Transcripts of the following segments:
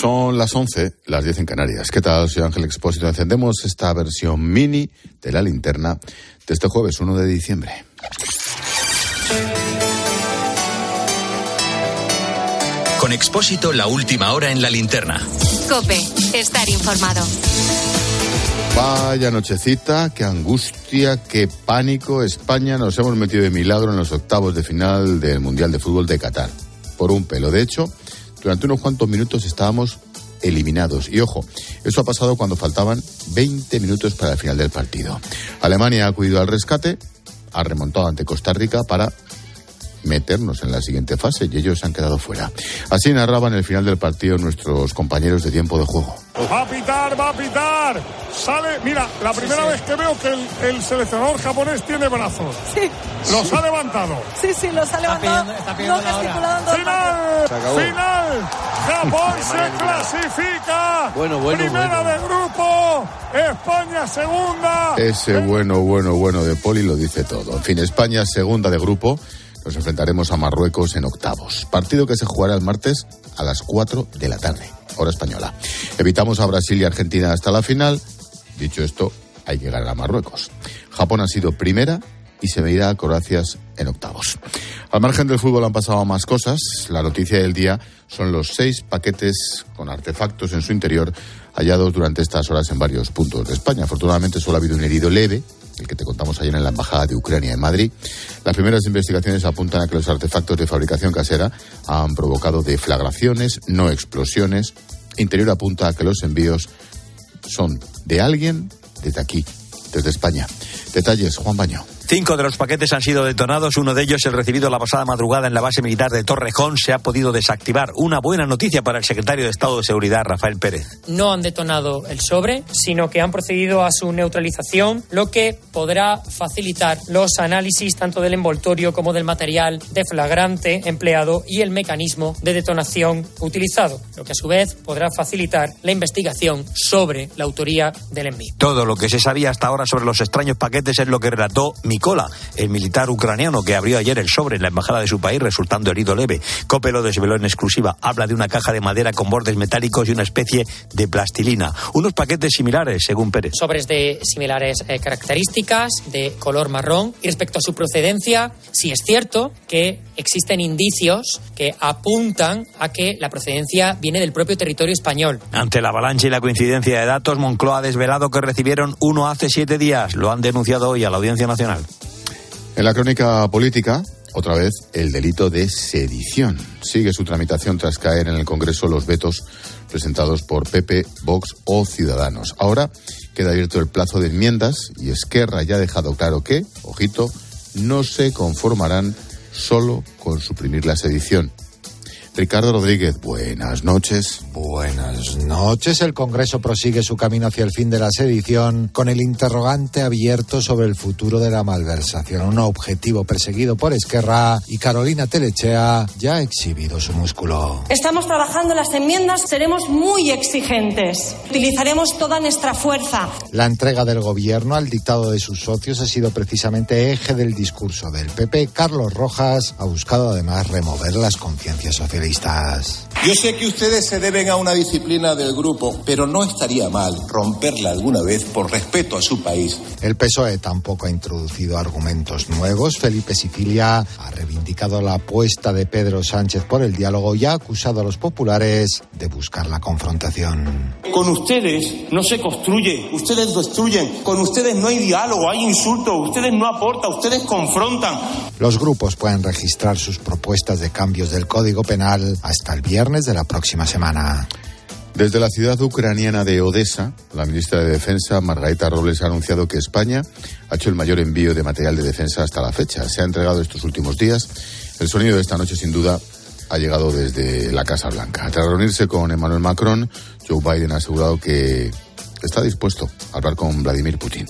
Son las 11, las 10 en Canarias. ¿Qué tal? Soy Ángel Expósito. Encendemos esta versión mini de la linterna de este jueves 1 de diciembre. Con Expósito, la última hora en la linterna. Cope, estar informado. Vaya nochecita, qué angustia, qué pánico. España nos hemos metido de milagro en los octavos de final del Mundial de Fútbol de Qatar. Por un pelo. De hecho, durante unos cuantos minutos estábamos eliminados. Y ojo, eso ha pasado cuando faltaban 20 minutos para el final del partido. Alemania ha acudido al rescate, ha remontado ante Costa Rica para meternos en la siguiente fase y ellos se han quedado fuera. Así narraban el final del partido nuestros compañeros de tiempo de juego. Va a pitar, va a pitar. Sale, mira, la primera vez que veo que el, el, seleccionador japonés tiene brazos. Sí. Los ha levantado. Sí, sí, los ha levantado. Está pidiendo, está pidiendo no Final, final. Japón se clasifica. Bueno, bueno, Primera bueno. de grupo. España segunda. Ese bueno, bueno, bueno de Poli lo dice todo. En fin, España segunda de grupo. Nos enfrentaremos a Marruecos en octavos. Partido que se jugará el martes a las 4 de la tarde, hora española. Evitamos a Brasil y Argentina hasta la final. Dicho esto, hay que ganar a Marruecos. Japón ha sido primera y se medirá a Croacia en octavos. Al margen del fútbol han pasado más cosas. La noticia del día son los seis paquetes con artefactos en su interior hallados durante estas horas en varios puntos de España. Afortunadamente solo ha habido un herido leve, el que te contamos ayer en la Embajada de Ucrania en Madrid. Las primeras investigaciones apuntan a que los artefactos de fabricación casera han provocado deflagraciones, no explosiones. Interior apunta a que los envíos son de alguien desde aquí, desde España. Detalles, Juan Baño. Cinco de los paquetes han sido detonados. Uno de ellos, el recibido la pasada madrugada en la base militar de Torrejón, se ha podido desactivar. Una buena noticia para el secretario de Estado de Seguridad, Rafael Pérez. No han detonado el sobre, sino que han procedido a su neutralización, lo que podrá facilitar los análisis tanto del envoltorio como del material de flagrante empleado y el mecanismo de detonación utilizado, lo que a su vez podrá facilitar la investigación sobre la autoría del envío. Todo lo que se sabía hasta ahora sobre los extraños paquetes es lo que relató Mikola, el militar ucraniano que abrió ayer el sobre en la embajada de su país resultando herido leve. Cope lo desveló en exclusiva. Habla de una caja de madera con bordes metálicos y una especie de plastilina. Unos paquetes similares, según Pérez. Sobres de similares eh, características, de color marrón. Y respecto a su procedencia, sí es cierto que existen indicios que apuntan a que la procedencia viene del propio territorio español. Ante la avalancha y la coincidencia de datos, Moncloa ha desvelado que recibieron uno hace siete días. Lo han denunciado hoy a la Audiencia Nacional. En la crónica política, otra vez, el delito de sedición. Sigue su tramitación tras caer en el Congreso los vetos presentados por PP, Vox o Ciudadanos. Ahora queda abierto el plazo de enmiendas y Esquerra ya ha dejado claro que, ojito, no se conformarán solo con suprimir la sedición. Ricardo Rodríguez, buenas noches. Buenas noches. El Congreso prosigue su camino hacia el fin de la sedición con el interrogante abierto sobre el futuro de la malversación, un objetivo perseguido por Esquerra y Carolina Telechea ya ha exhibido su músculo. Estamos trabajando las enmiendas, seremos muy exigentes. Utilizaremos toda nuestra fuerza. La entrega del gobierno al dictado de sus socios ha sido precisamente eje del discurso del PP. Carlos Rojas ha buscado además remover las conciencias socialistas. Yo sé que ustedes se deben a una disciplina del grupo, pero no estaría mal romperla alguna vez por respeto a su país. El PSOE tampoco ha introducido argumentos nuevos. Felipe Sicilia ha reivindicado la apuesta de Pedro Sánchez por el diálogo y ha acusado a los populares de buscar la confrontación. Con ustedes no se construye, ustedes destruyen. Con ustedes no hay diálogo, hay insulto, ustedes no aportan, ustedes confrontan. Los grupos pueden registrar sus propuestas de cambios del Código Penal hasta el viernes de la próxima semana. Desde la ciudad ucraniana de Odessa, la ministra de Defensa, Margarita Robles, ha anunciado que España ha hecho el mayor envío de material de defensa hasta la fecha. Se ha entregado estos últimos días. El sonido de esta noche, sin duda, ha llegado desde la Casa Blanca. Tras reunirse con Emmanuel Macron, Joe Biden ha asegurado que está dispuesto a hablar con Vladimir Putin.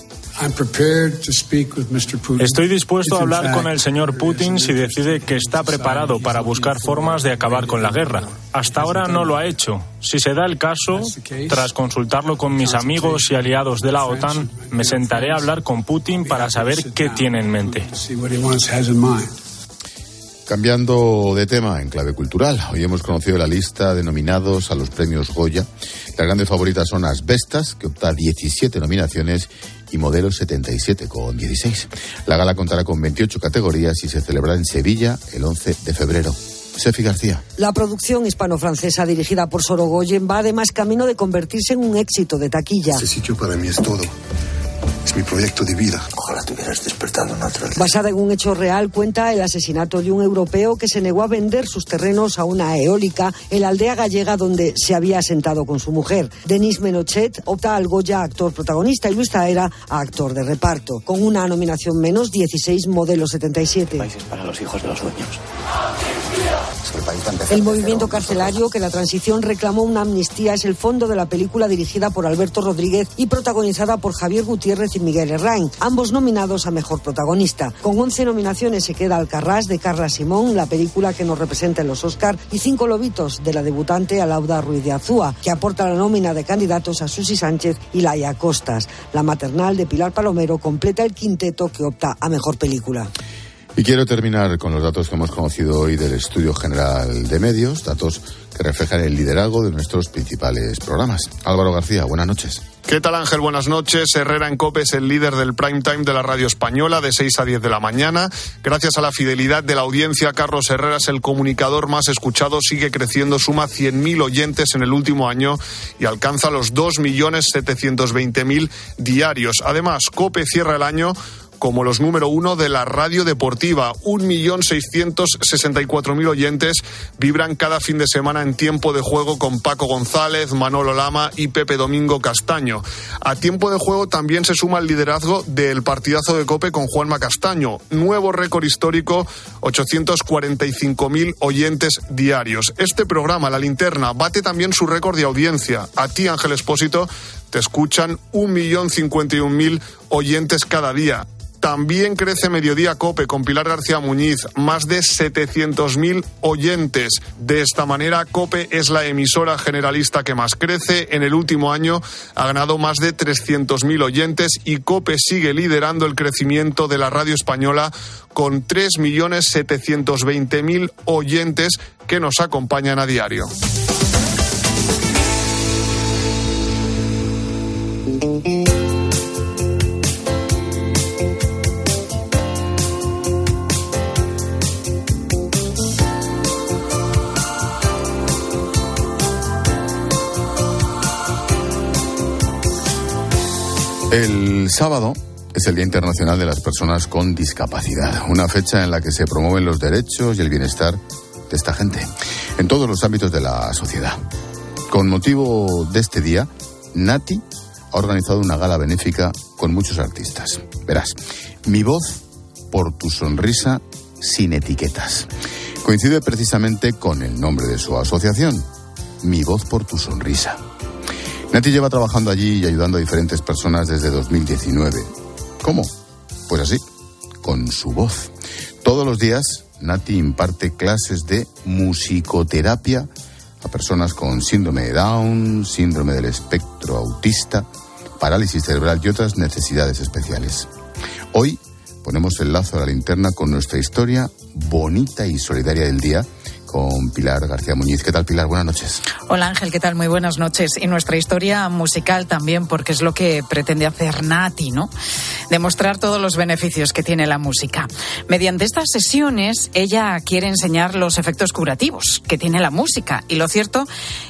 Estoy dispuesto a hablar con el señor Putin si decide que está preparado para buscar formas de acabar con la guerra. Hasta ahora no lo ha hecho. Si se da el caso, tras consultarlo con mis amigos y aliados de la OTAN, me sentaré a hablar con Putin para saber qué tiene en mente. Cambiando de tema en clave cultural, hoy hemos conocido la lista de nominados a los premios Goya. Las grandes favoritas son Asbestas, que opta 17 nominaciones, y Modelo 77 con 16. La gala contará con 28 categorías y se celebrará en Sevilla el 11 de febrero. Sefi García. La producción hispano-francesa dirigida por Sorogoyen va además camino de convertirse en un éxito de taquilla. Ese sitio para mí es todo. Es mi proyecto de vida. Ojalá te hubieras despertado en otro Basada en un hecho real, cuenta el asesinato de un europeo que se negó a vender sus terrenos a una eólica en la aldea gallega donde se había asentado con su mujer. Denis Menochet opta al Goya a actor protagonista y Luis Taera a actor de reparto. Con una nominación menos, 16 modelo 77. Países para los hijos de los sueños. El movimiento carcelario que la transición reclamó una amnistía es el fondo de la película dirigida por Alberto Rodríguez y protagonizada por Javier Gutiérrez y Miguel Herrain, ambos nominados a Mejor Protagonista. Con 11 nominaciones se queda Alcarrás de Carla Simón, la película que nos representa en los Oscar, y Cinco Lobitos de la debutante Alauda Ruiz de Azúa, que aporta la nómina de candidatos a Susi Sánchez y Laia Costas. La maternal de Pilar Palomero completa el quinteto que opta a Mejor Película. Y quiero terminar con los datos que hemos conocido hoy del Estudio General de Medios, datos que reflejan el liderazgo de nuestros principales programas. Álvaro García, buenas noches. ¿Qué tal Ángel? Buenas noches. Herrera en COPE es el líder del prime time de la radio española de 6 a 10 de la mañana. Gracias a la fidelidad de la audiencia, Carlos Herrera es el comunicador más escuchado, sigue creciendo, suma 100.000 oyentes en el último año y alcanza los 2.720.000 diarios. Además, COPE cierra el año como los número uno de la radio deportiva. 1.664.000 oyentes vibran cada fin de semana en tiempo de juego con Paco González, Manolo Lama y Pepe Domingo Castaño. A tiempo de juego también se suma el liderazgo del partidazo de Cope con Juanma Castaño. Nuevo récord histórico, 845.000 oyentes diarios. Este programa, La Linterna, bate también su récord de audiencia. A ti, Ángel Espósito, te escuchan 1.051.000 oyentes cada día. También crece Mediodía Cope con Pilar García Muñiz, más de 700.000 oyentes. De esta manera, Cope es la emisora generalista que más crece. En el último año ha ganado más de 300.000 oyentes y Cope sigue liderando el crecimiento de la radio española con 3.720.000 oyentes que nos acompañan a diario. El sábado es el Día Internacional de las Personas con Discapacidad, una fecha en la que se promueven los derechos y el bienestar de esta gente en todos los ámbitos de la sociedad. Con motivo de este día, Nati ha organizado una gala benéfica con muchos artistas. Verás, mi voz por tu sonrisa sin etiquetas. Coincide precisamente con el nombre de su asociación, Mi voz por tu sonrisa. Nati lleva trabajando allí y ayudando a diferentes personas desde 2019. ¿Cómo? Pues así, con su voz. Todos los días, Nati imparte clases de musicoterapia a personas con síndrome de Down, síndrome del espectro autista, parálisis cerebral y otras necesidades especiales. Hoy ponemos el lazo a la linterna con nuestra historia bonita y solidaria del día con Pilar García Muñiz. ¿Qué tal, Pilar? Buenas noches. Hola, Ángel. ¿Qué tal? Muy buenas noches. Y nuestra historia musical también, porque es lo que pretende hacer Nati, ¿no? Demostrar todos los beneficios que tiene la música. Mediante estas sesiones, ella quiere enseñar los efectos curativos que tiene la música. Y lo cierto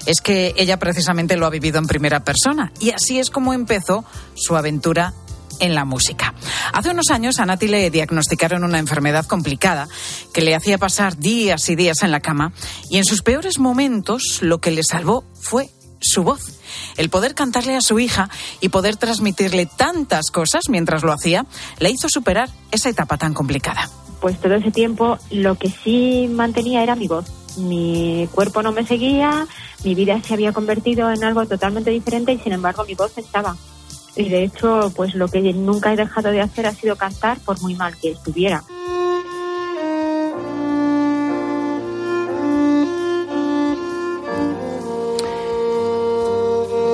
es que ella precisamente lo ha vivido en primera persona. Y así es como empezó su aventura en la música. Hace unos años a Nati le diagnosticaron una enfermedad complicada que le hacía pasar días y días en la cama y en sus peores momentos lo que le salvó fue su voz. El poder cantarle a su hija y poder transmitirle tantas cosas mientras lo hacía le hizo superar esa etapa tan complicada. Pues todo ese tiempo lo que sí mantenía era mi voz. Mi cuerpo no me seguía, mi vida se había convertido en algo totalmente diferente y sin embargo mi voz estaba y de hecho pues lo que nunca he dejado de hacer ha sido cantar por muy mal que estuviera.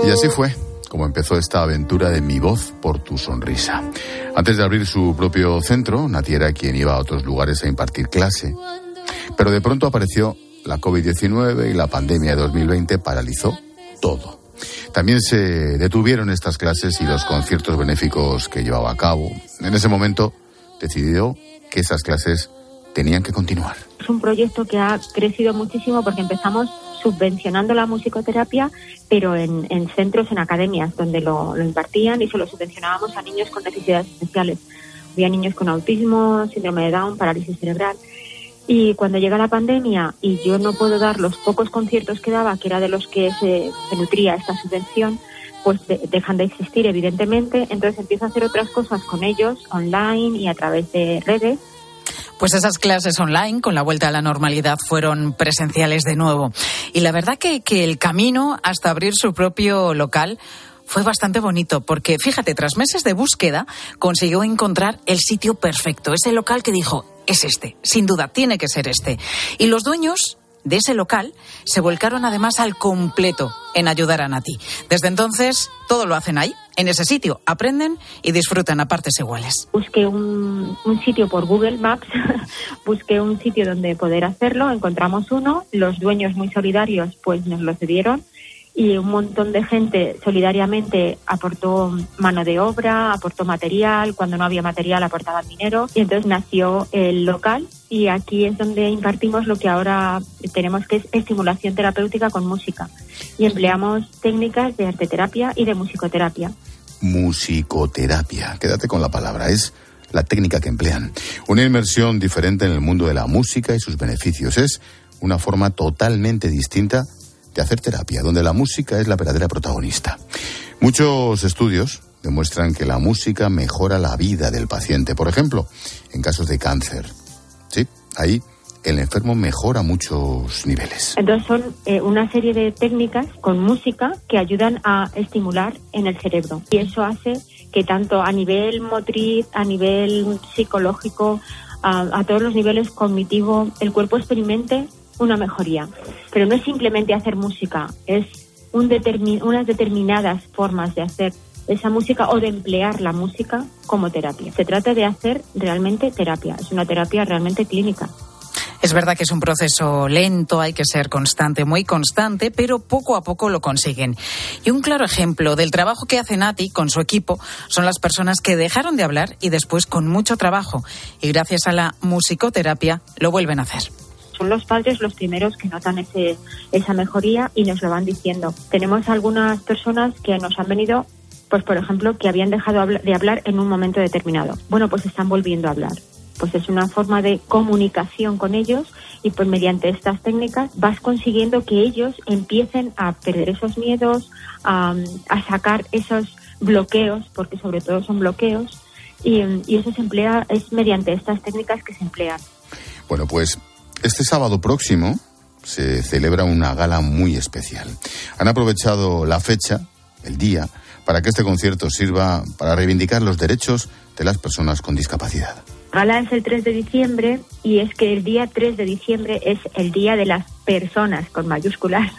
Y así fue como empezó esta aventura de mi voz por tu sonrisa. Antes de abrir su propio centro, Nati era quien iba a otros lugares a impartir clase. Pero de pronto apareció la COVID-19 y la pandemia de 2020 paralizó todo. También se detuvieron estas clases y los conciertos benéficos que llevaba a cabo. En ese momento decidió que esas clases tenían que continuar. Es un proyecto que ha crecido muchísimo porque empezamos subvencionando la musicoterapia, pero en, centros, en academias, donde lo, lo, impartían y se lo subvencionábamos a niños con necesidades especiales. Había niños con autismo, síndrome de Down, parálisis cerebral. Y cuando llega la pandemia y yo no puedo dar los pocos conciertos que daba, que era de los que se, nutría esta subvención, pues dejan de existir, evidentemente. Entonces empiezo a hacer otras cosas con ellos, online y a través de redes. Pues esas clases online, con la vuelta a la normalidad, fueron presenciales de nuevo. Y la verdad que, que el camino hasta abrir su propio local fue bastante bonito porque, fíjate, tras meses de búsqueda, consiguió encontrar el sitio perfecto, ese local que dijo, es este, sin duda, tiene que ser este. Y los dueños de ese local se volcaron además al completo en ayudar a Nati. Desde entonces, todo lo hacen ahí, en ese sitio, aprenden y disfrutan a partes iguales. Busqué un, un sitio por Google Maps, busqué un sitio donde poder hacerlo, encontramos uno, los dueños muy solidarios pues nos lo cedieron y un montón de gente solidariamente aportó mano de obra, aportó material, cuando no había material aportaban dinero y entonces nació el local y aquí es donde impartimos lo que ahora tenemos que es estimulación terapéutica con música y empleamos técnicas de arteterapia y de musicoterapia. Musicoterapia, quédate con la palabra, es la técnica que emplean. Una inmersión diferente en el mundo de la música y sus beneficios. Es una forma totalmente distinta de hacer terapia, donde la música es la verdadera protagonista. Muchos estudios demuestran que la música mejora la vida del paciente, por ejemplo, en casos de cáncer. Sí, ahí el enfermo mejora muchos niveles. Entonces son eh, una serie de técnicas con música que ayudan a estimular en el cerebro y eso hace que tanto a nivel motriz, a nivel psicológico, a, a todos los niveles cognitivo, el cuerpo experimente una mejoría. Pero no es simplemente hacer música, es un unas determinadas formas de hacer esa música o de emplear la música como terapia. Se trata de hacer realmente terapia, es una terapia realmente clínica. Es verdad que es un proceso lento, hay que ser constante, muy constante, pero poco a poco lo consiguen. Y un claro ejemplo del trabajo que hace Nati con su equipo son las personas que dejaron de hablar y después con mucho trabajo y gracias a la musicoterapia lo vuelven a hacer son los padres los primeros que notan ese, esa mejoría y nos lo van diciendo. Tenemos algunas personas que nos han venido, pues por ejemplo, que habían dejado de hablar en un momento determinado. Bueno, pues están volviendo a hablar. Pues es una forma de comunicación con ellos y pues mediante estas técnicas vas consiguiendo que ellos empiecen a perder esos miedos, a, sacar esos bloqueos, porque sobre todo son bloqueos, y, eso se emplea, es mediante estas técnicas que se emplean. Bueno, pues este sábado próximo se celebra una gala muy especial. Han aprovechado la fecha, el día, para que este concierto sirva para reivindicar los derechos de las personas con discapacidad. Gala es el 3 de diciembre y es que el día 3 de diciembre es el día de las personas con mayúsculas.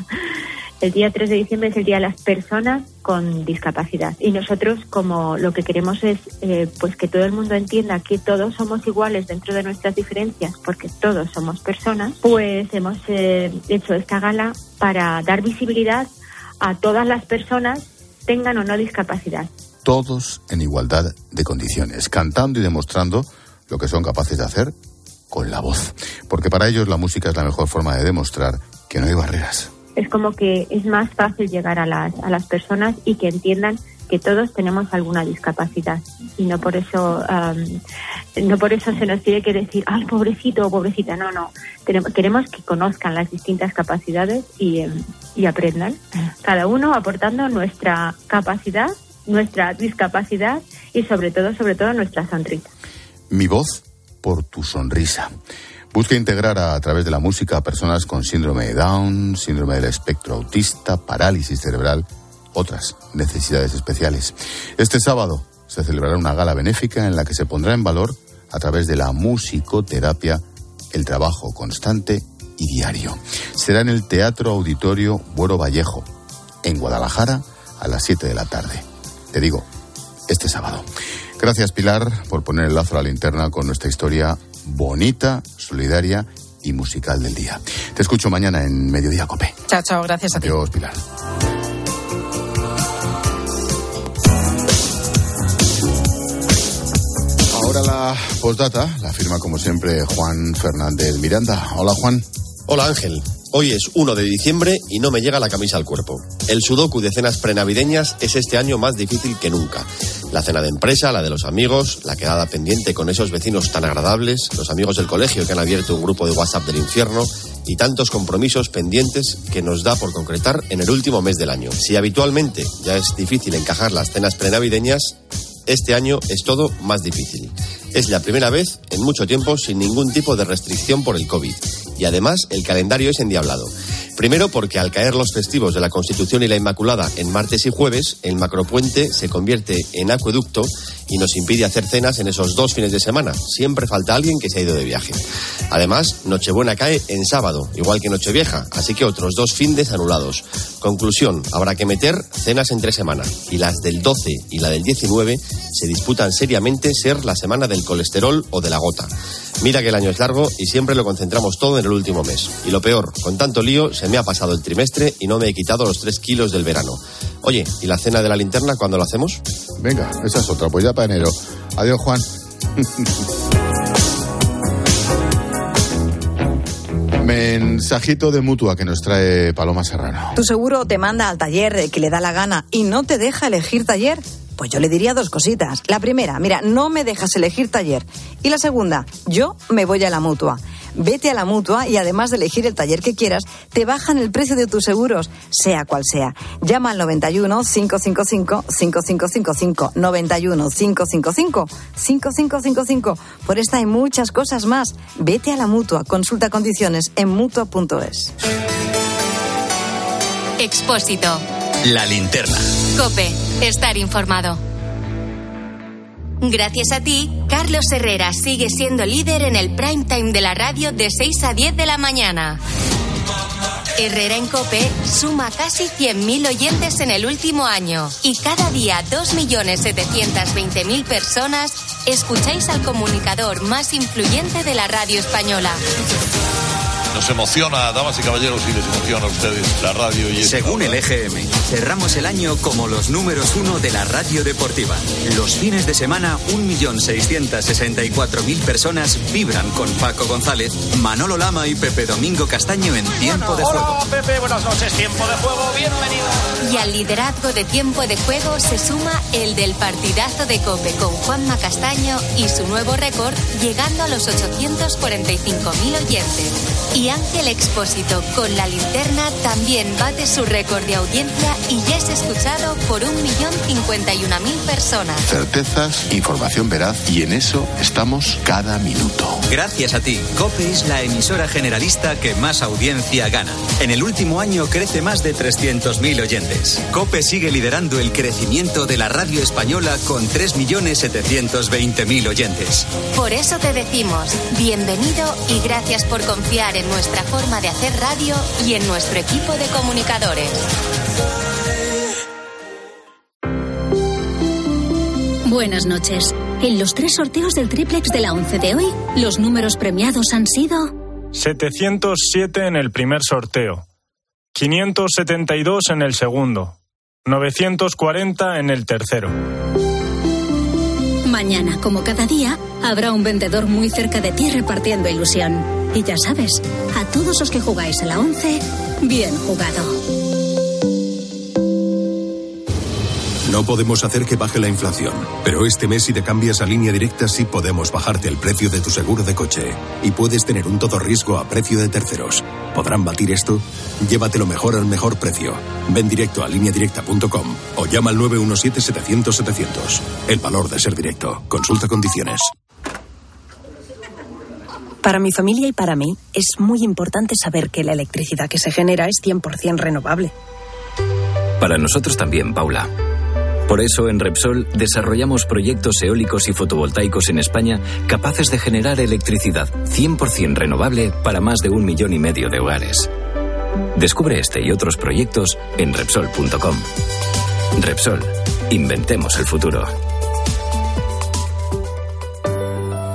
El día 3 de diciembre es el Día de las Personas con Discapacidad. Y nosotros como lo que queremos es eh, pues que todo el mundo entienda que todos somos iguales dentro de nuestras diferencias porque todos somos personas, pues hemos eh, hecho esta gala para dar visibilidad a todas las personas tengan o no discapacidad. Todos en igualdad de condiciones, cantando y demostrando lo que son capaces de hacer con la voz, porque para ellos la música es la mejor forma de demostrar que no hay barreras es como que es más fácil llegar a las, a las personas y que entiendan que todos tenemos alguna discapacidad. Y no por eso no por eso se nos tiene que decir ay pobrecito o pobrecita no no. Queremos que conozcan las distintas capacidades y, em, y aprendan cada uno aportando nuestra capacidad nuestra discapacidad y sobre todo sobre todo nuestra sonrisa. Mi voz por tu sonrisa Busca integrar a, través de la música a personas con síndrome de Down, síndrome del espectro autista, parálisis cerebral, otras necesidades especiales. Este sábado se celebrará una gala benéfica en la que se pondrá en valor, a través de la musicoterapia, el trabajo constante y diario. Será en el Teatro Auditorio Buero Vallejo, en Guadalajara, a las 7 de la tarde. Te digo, este sábado. Gracias, Pilar, por poner el lazo a la linterna con nuestra historia bonita, solidaria y musical del día. Te escucho mañana en Mediodía Cope. Chao, chao, gracias a ti. Adiós, Pilar. Ahora la postdata la firma como siempre Juan Fernández Miranda. Hola Juan. Hola Ángel. Hoy es 1 de diciembre y no me llega la camisa al cuerpo. El sudoku de cenas prenavideñas es este año más difícil que nunca. La cena de empresa, la de los amigos, la quedada pendiente con esos vecinos tan agradables, los amigos del colegio que han abierto un grupo de WhatsApp del infierno y tantos compromisos pendientes que nos da por concretar en el último mes del año. Si habitualmente ya es difícil encajar las cenas prenavideñas, este año es todo más difícil. Es la primera vez en mucho tiempo sin ningún tipo de restricción por el COVID. Y además el calendario es endiablado. Primero porque al caer los festivos de la Constitución y la Inmaculada en martes y jueves, el macropuente se convierte en acueducto y nos impide hacer cenas en esos dos fines de semana. Siempre falta alguien que se ha ido de viaje. Además, Nochebuena cae en sábado, igual que Nochevieja, así que otros dos findes anulados. Conclusión, habrá que meter cenas entre semana y las del 12 y la del 19 se disputan seriamente ser la semana del colesterol o de la gota. Mira que el año es largo y siempre lo concentramos todo en el último mes. Y lo peor, con tanto lío se me ha pasado el trimestre y no me he quitado los tres kilos del verano. Oye, ¿y la cena de la linterna cuándo lo hacemos? Venga, esa es otra, pues ya para enero. Adiós, Juan. Mensajito de mutua que nos trae Paloma Serrano. ¿Tu seguro te manda al taller que le da la gana y no te deja elegir taller? Pues yo le diría dos cositas. La primera, mira, no me dejas elegir taller. Y la segunda, yo me voy a la mutua. Vete a la mutua y además de elegir el taller que quieras, te bajan el precio de tus seguros, sea cual sea. Llama al 91 555 5555 91 555 5555. Por esta y muchas cosas más, vete a la mutua. Consulta condiciones en mutua.es. Expósito. La linterna. Cope. Estar informado. Gracias a ti, Carlos Herrera sigue siendo líder en el prime time de la radio de 6 a 10 de la mañana. Herrera en Cope suma casi 100.000 oyentes en el último año y cada día 2.720.000 personas escucháis al comunicador más influyente de la radio española. Nos emociona, damas y caballeros, y les emociona a ustedes la radio y Según el EGM, cerramos el año como los números uno de la radio deportiva. Los fines de semana, 1.664.000 personas vibran con Paco González, Manolo Lama y Pepe Domingo Castaño en Tiempo de Juego. Hola Pepe, buenas noches, Tiempo de Juego, bienvenido. Y al liderazgo de Tiempo de Juego se suma el del partidazo de Cope con Juanma Castaño y su nuevo récord llegando a los 845.000 oyentes. Y Ángel Expósito con la linterna también bate su récord de audiencia y ya es escuchado por 1.051.000 personas. Certezas, información veraz y en eso estamos cada minuto. Gracias a ti, Cope es la emisora generalista que más audiencia gana. En el último año crece más de 300.000 oyentes. Cope sigue liderando el crecimiento de la radio española con 3.720.000 oyentes. Por eso te decimos, bienvenido y gracias por confiar en nuestra forma de hacer radio y en nuestro equipo de comunicadores. Buenas noches. En los tres sorteos del triplex de la 11 de hoy, los números premiados han sido 707 en el primer sorteo, 572 en el segundo, 940 en el tercero. Mañana, como cada día, habrá un vendedor muy cerca de ti repartiendo ilusión. Y ya sabes, a todos los que jugáis a la 11, bien jugado. No podemos hacer que baje la inflación, pero este mes si te cambias a línea directa sí podemos bajarte el precio de tu seguro de coche y puedes tener un todo riesgo a precio de terceros. ¿Podrán batir esto? Llévatelo mejor al mejor precio. Ven directo a lineadirecta.com o llama al 917-700-700. El valor de ser directo. Consulta condiciones. Para mi familia y para mí es muy importante saber que la electricidad que se genera es 100% renovable. Para nosotros también, Paula. Por eso en Repsol desarrollamos proyectos eólicos y fotovoltaicos en España capaces de generar electricidad 100% renovable para más de un millón y medio de hogares. Descubre este y otros proyectos en Repsol.com. Repsol, inventemos el futuro.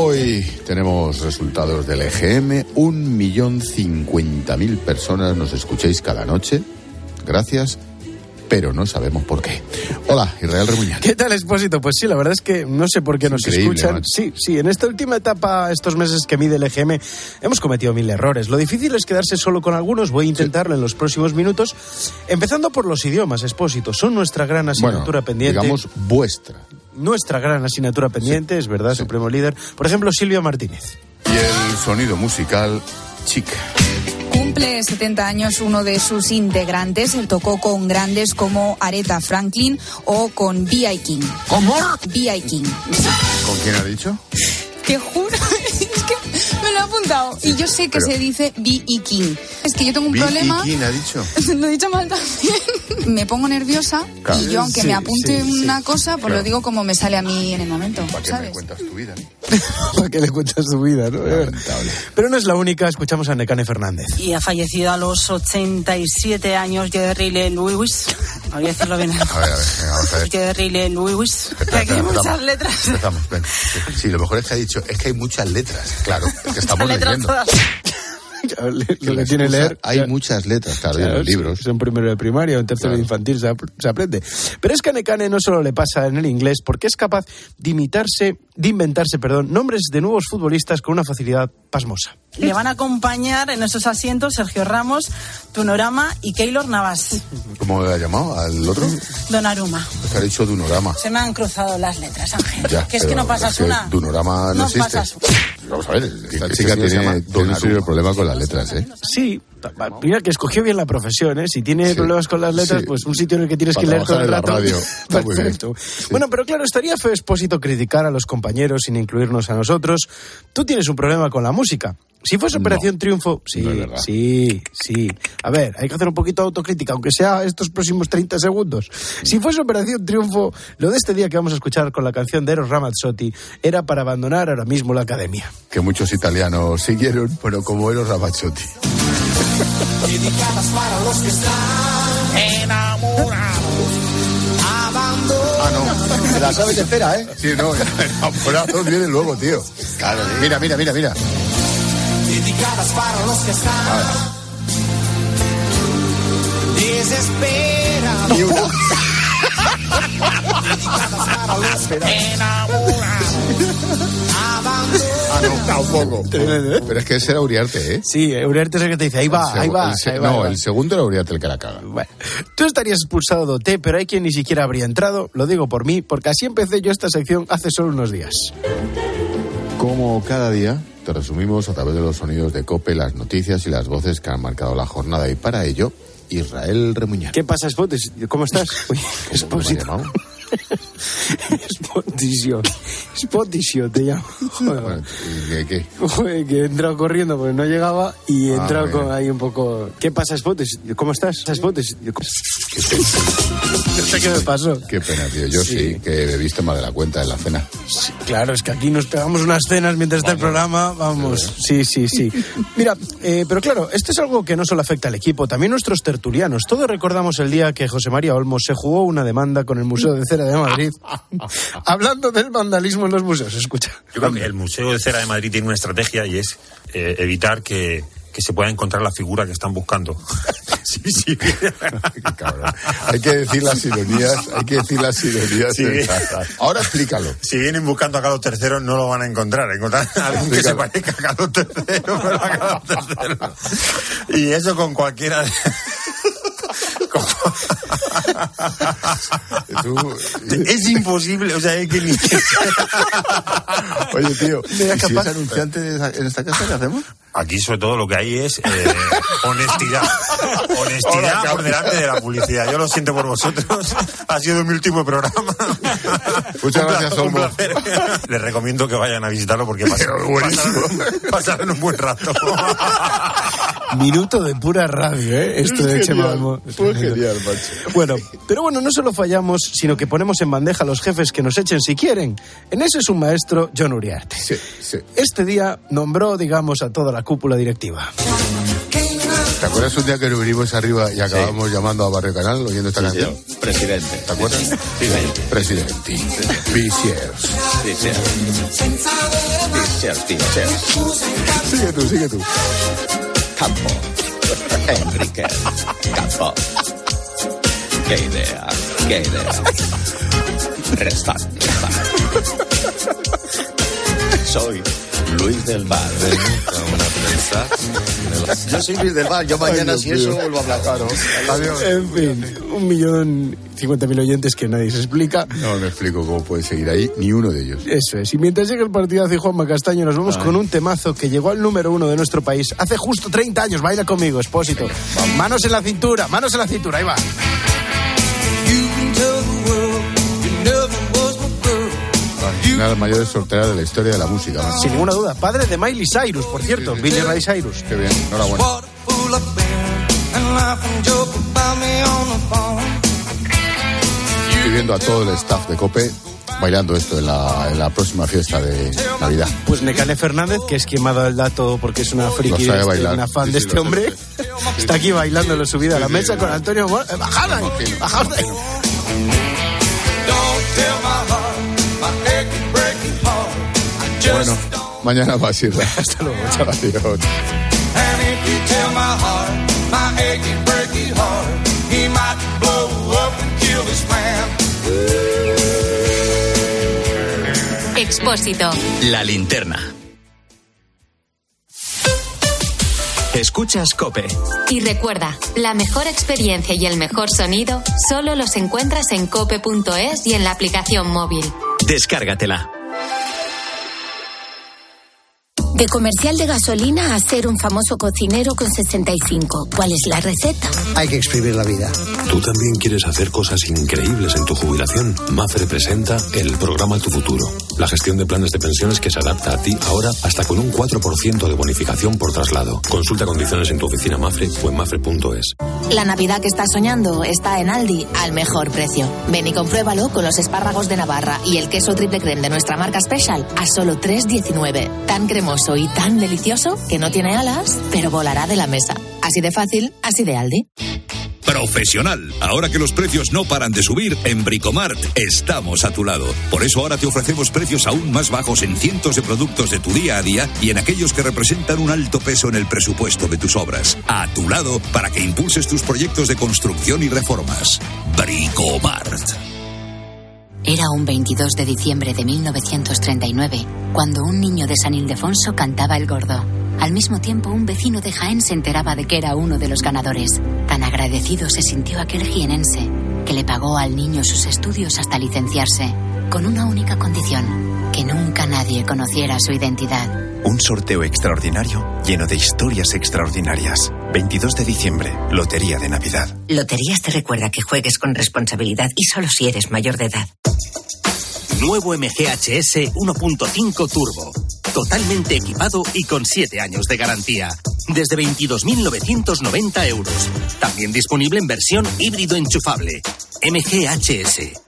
Hoy tenemos resultados del EGM. Un millón cincuenta mil personas nos escucháis cada noche. Gracias pero no sabemos por qué. Hola, Israel Remuñán. ¿Qué tal, Expósito? Pues sí, la verdad es que no sé por qué nos escuchan. Sí, sí, en esta última etapa, estos meses que mide el EGM, hemos cometido mil errores. Lo difícil es quedarse solo con algunos, voy a intentarlo en los próximos minutos. Empezando por los idiomas, Expósito, son nuestra gran asignatura pendiente. Digamos vuestra. Nuestra gran asignatura pendiente, es verdad, Supremo Líder. Por ejemplo, Silvia Martínez. Y el sonido musical, chica. Cumple 70 años uno de sus integrantes. Él tocó con grandes como Aretha Franklin o con B.I. King. ¿Cómo? B.I. King. ¿Con quién ha dicho? Te juro, y yo sé que pero- se dice. King. Es que yo tengo un problema. King ha dicho? Lo he dicho mal también. Me pongo nerviosa Claro. y yo, aunque Sí, me apunte sí, sí. una cosa, pues Claro. lo digo como me sale a mí en el momento. ¿Para qué me ¿Sabes? cuentas tu vida? ¿Para qué le cuentas su vida? ¿no? Pero no es la única, escuchamos a Necane Fernández. Y ha fallecido a los 87 años Jerry Lee Lewis. Voy a decirlo bien. A ver, a ver, venga, vamos a ver. Jerry Lee Lewis. Espera, Aquí hay muchas letras. Empezamos. Sí, lo mejor es que ha dicho, es que hay muchas letras. Claro, es que estamos letras leyendo. Lo Que que la tiene leer. Hay muchas letras, claro, en los libros. Son primero de primaria o en tercero de infantil se, ap- se aprende. Pero es que a Necane no solo le pasa en el inglés, porque es capaz de imitarse, de inventarse, perdón, nombres de nuevos futbolistas con una facilidad pasmosa. Le van a acompañar en esos asientos Sergio Ramos, Tunorama y Keylor Navas. ¿Cómo le ha llamado al otro? Donaruma. Es que ha dicho Dunorama. Se me han cruzado las letras, Ángel. Ya, que es que no pasas es que una. Dunorama no, No existe. pasas Vamos a ver, esta chica llama tiene, tiene un serio problema con las letras, ¿eh? Sí, mira que escogió bien la profesión, ¿eh? Si tiene problemas con las letras, sí. pues un sitio en el que tienes Para que leer todo el la rato. radio, está. Perfecto. Bueno, pero claro, estaría feo expósito criticar a los compañeros sin incluirnos a nosotros. Tú tienes un problema con la música. Si fuese Operación Triunfo, sí, no sí, sí. A ver, hay que hacer un poquito de autocrítica, aunque sea estos próximos 30 segundos. Si fuese Operación Triunfo, lo de este día que vamos a escuchar con la canción de Eros Ramazzotti era para abandonar ahora mismo la academia. Que muchos italianos siguieron, pero como Eros Ramazzotti. Dedicadas para los que están enamorados. Ah, no. La sabes de cera, ¿eh? Sí, no, enamorados viene luego, tío. Claro, mira, mira, mira, mira. Dedicadas para los que están desesperados. Una. Dedicadas para los que enamorados. Ah, no, tampoco. Pero es que ese era Uriarte, ¿eh? Sí, Uriarte es el que te dice, ahí va, ahí va, ahí va, No, ahí va. el segundo era Uriarte el que la caga. Bueno, tú estarías expulsado de OT, pero hay quien ni siquiera habría entrado. Lo digo por mí, porque así empecé yo esta sección hace solo unos días. Como cada día, te resumimos a través de los sonidos de COPE las noticias y las voces que han marcado la jornada. Y para ello, Israel Remuñán. ¿Qué pasa, Spotis? ¿Cómo estás? Uy, ¿Cómo? Spotisio. Spotisio te llamo. Joder, Bueno, ¿y ¿Qué? qué? joder, que he entrado corriendo porque no llegaba y he Ah, entrado con ahí un poco... ¿Qué pasa, Spotis? ¿Cómo estás? Spotis. No sé qué me pasó. Qué pena, tío. Yo sí, que bebiste más de la cuenta en la cena. Sí, claro, es que aquí nos pegamos unas cenas mientras está el programa. Vamos, sí, sí, sí. Mira, eh, pero claro, esto es algo que no solo afecta al equipo, también nuestros tertulianos. Todos recordamos el día que José María Olmos se jugó una demanda con el Museo de Cera de Madrid, hablando del vandalismo en los museos. Escucha. Yo creo que el Museo de Cera de Madrid tiene una estrategia y es eh, evitar que, que se pueda encontrar la figura que están buscando. sí, sí. Cabrón. Hay que decir las ironías, hay que decir las ironías. Sí. Ahora explícalo. Si vienen buscando a Carlos III, no lo van a encontrar. Encontrar a alguien que se parezca a Carlos III, pero a Carlos III. Y eso con cualquiera. de- Es imposible, o sea, es que ni. Oye, tío, ¿y si capaz- es anunciante en esta casa, ¿qué hacemos? Aquí sobre todo lo que hay es eh, honestidad. honestidad por delante de la publicidad. Yo lo siento por vosotros. Ha sido mi último programa. Muchas gracias, Un placer. Les recomiendo que vayan a visitarlo porque pasaron, pasaron- pasaron un buen rato. Minuto de pura radio, ¿eh? Esto de Chema. Fue genial, macho. Bueno, pero bueno, no solo fallamos, sino que ponemos en bandeja a los jefes que nos echen si quieren. En ese es un maestro, John Uriarte. Sí, sí. Este día nombró, digamos, a toda la cúpula directiva. ¿Te acuerdas un día que nos vinimos arriba y acabamos llamando a Barrio Canal oyendo esta canción? Presidente. ¿Te acuerdas? Presidente. Viciers. Sigue tú, sigue tú. Campo. Enrique. Campo. Qué idea. Qué idea. Resta. Soy Luis del Bar. Yo soy Luis del Val. Yo mañana, Ay, si eso, vuelvo a hablar. Claro. Adiós. En fin, un millón cincuenta mil oyentes que nadie se explica. No me explico cómo puede seguir ahí ni uno de ellos. Eso es. Y mientras llega el partidazo y Juanma Castaño, nos vamos con un temazo que llegó al número uno de nuestro país hace justo 30 años. Baila conmigo, expósito. Manos en la cintura, manos en la cintura, ahí va. Una de las mayores sorteadas de la historia de la música. macho. Sin ninguna duda. Padre de Miley Cyrus, por cierto. Billy Ray Cyrus. Qué bien, enhorabuena. Estoy viendo a todo el staff de COPE bailando esto en la, en la próxima fiesta de Navidad. Pues Necane Fernández, que es quien me ha dado el dato porque es una friki, Lo de este, una fan Sí, de sí, este lo hombre, está aquí bailándolo subida a la Sí, mesa sí, con sí. Antonio eh, Bueno, mañana más irla. Hasta luego, chao. Adiós. Expósito. La linterna. Escuchas Cope. Y recuerda, la mejor experiencia y el mejor sonido solo los encuentras en cope.es y en la aplicación móvil. Descárgatela. De comercial de gasolina a ser un famoso cocinero con 65. ¿Cuál es la receta? Hay que exprimir la vida. ¿Tú también quieres hacer cosas increíbles en tu jubilación? Mafre presenta el programa Tu Futuro, la gestión de planes de pensiones que se adapta a ti ahora hasta con un 4% de bonificación por traslado. Consulta condiciones en tu oficina Mafre o en mafre.es. La Navidad que estás soñando está en Aldi al mejor precio. Ven y compruébalo con los espárragos de Navarra y el queso triple creme de nuestra marca Special a solo 3,19. Tan cremoso y tan delicioso que no tiene alas, pero volará de la mesa. Así de fácil, así de Aldi. Profesional. Ahora que los precios no paran de subir, en Bricomart estamos a tu lado. Por eso ahora te ofrecemos precios aún más bajos en cientos de productos de tu día a día y en aquellos que representan un alto peso en el presupuesto de tus obras. A tu lado para que impulses tus proyectos de construcción y reformas. Bricomart. Era un 22 de diciembre de 1939, cuando un niño de San Ildefonso cantaba el gordo. Al mismo tiempo, un vecino de Jaén se enteraba de que era uno de los ganadores. Tan agradecido se sintió aquel jienense, que le pagó al niño sus estudios hasta licenciarse, con una única condición, que nunca nadie conociera su identidad. Un sorteo extraordinario lleno de historias extraordinarias. 22 de diciembre, Lotería de Navidad. Loterías te recuerda que juegues con responsabilidad y solo si eres mayor de edad. Nuevo MGHS 1.5 Turbo. Totalmente equipado y con 7 años de garantía. Desde 22.990 euros. También disponible en versión híbrido enchufable. MGHS.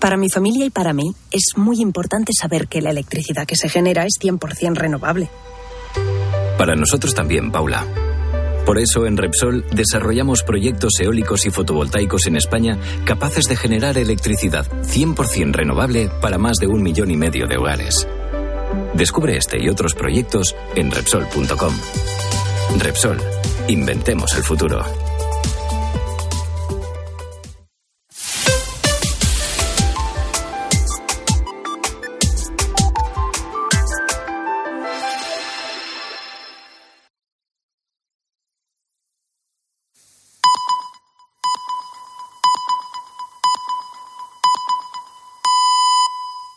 Para mi familia y para mí es muy importante saber que la electricidad que se genera es 100% renovable. Para nosotros también, Paula. Por eso en Repsol desarrollamos proyectos eólicos y fotovoltaicos en España capaces de generar electricidad 100% renovable para más de un millón y medio de hogares. Descubre este y otros proyectos en Repsol.com. Repsol, Inventemos el futuro.